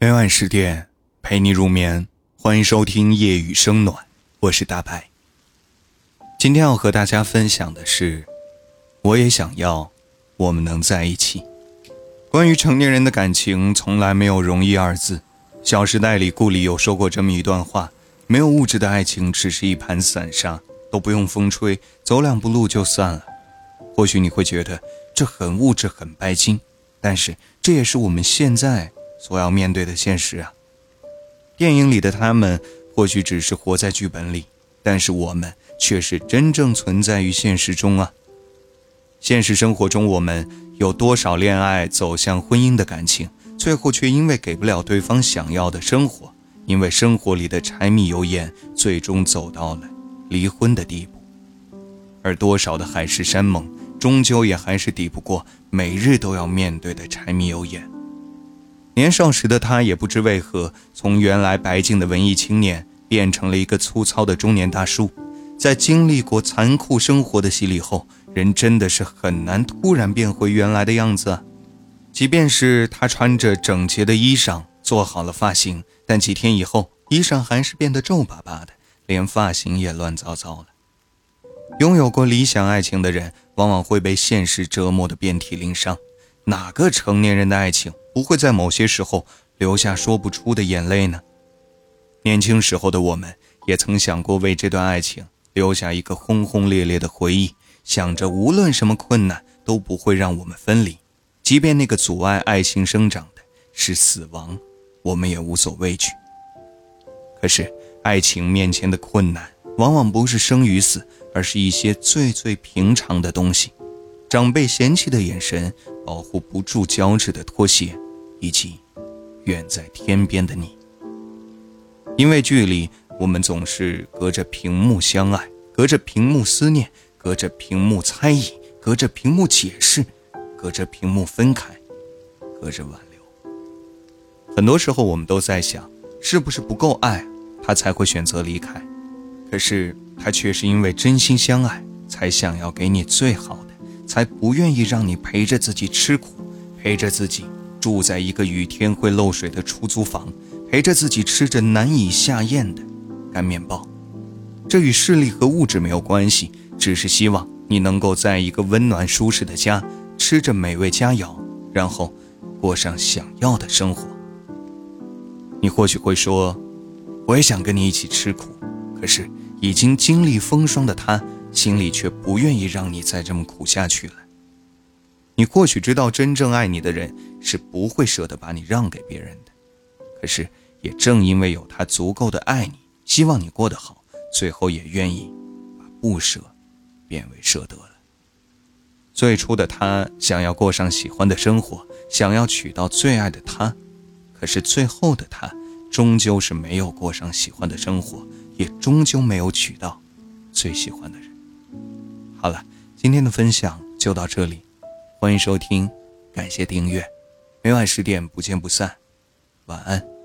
每晚十点陪你入眠，欢迎收听夜雨声暖，我是大白。今天要和大家分享的是，我也想要我们能在一起。关于成年人的感情，从来没有容易二字。《小时代》里顾里有说过这么一段话：没有物质的爱情，只是一盘散沙，都不用风吹，走两步路就散了。或许你会觉得这很物质，很拜金，但是这也是我们现在。所要面对的现实啊！电影里的他们或许只是活在剧本里，但是我们却是真正存在于现实中啊！现实生活中，我们有多少恋爱走向婚姻的感情，最后却因为给不了对方想要的生活，因为生活里的柴米油盐，最终走到了离婚的地步。而多少的海誓山盟，终究也还是抵不过每日都要面对的柴米油盐。年少时的他也不知为何，从原来白净的文艺青年变成了一个粗糙的中年大叔。在经历过残酷生活的洗礼后，人真的是很难突然变回原来的样子。即便是他穿着整洁的衣裳，做好了发型，但几天以后，衣裳还是变得皱巴巴的，连发型也乱糟糟了。拥有过理想爱情的人，往往会被现实折磨得遍体鳞伤。哪个成年人的爱情不会在某些时候留下说不出的眼泪呢？年轻时候的我们也曾想过为这段爱情留下一个轰轰烈烈的回忆，想着无论什么困难都不会让我们分离，即便那个阻碍爱情生长的是死亡，我们也无所畏惧。可是，爱情面前的困难往往不是生与死，而是一些最最平常的东西。长辈嫌弃的眼神，保护不住脚趾的拖鞋，以及远在天边的你。因为距离，我们总是隔着屏幕相爱，隔着屏幕思念，隔着屏幕猜疑，隔着屏幕解释，隔着屏幕分开，隔着挽留。很多时候，我们都在想，是不是不够爱，他才会选择离开？可是，他却是因为真心相爱，才想要给你最好的。才不愿意让你陪着自己吃苦，陪着自己住在一个雨天会漏水的出租房，陪着自己吃着难以下咽的干面包。这与势力和物质没有关系，只是希望你能够在一个温暖舒适的家，吃着美味佳肴，然后过上想要的生活。你或许会说，我也想跟你一起吃苦，可是已经经历风霜的他。心里却不愿意让你再这么苦下去了。你或许知道，真正爱你的人是不会舍得把你让给别人的。可是，也正因为有他足够的爱你，希望你过得好，最后也愿意把不舍变为舍得了。最初的他想要过上喜欢的生活，想要娶到最爱的她，可是最后的他终究是没有过上喜欢的生活，也终究没有娶到最喜欢的人。好了，今天的分享就到这里，欢迎收听，感谢订阅，每晚十点不见不散，晚安。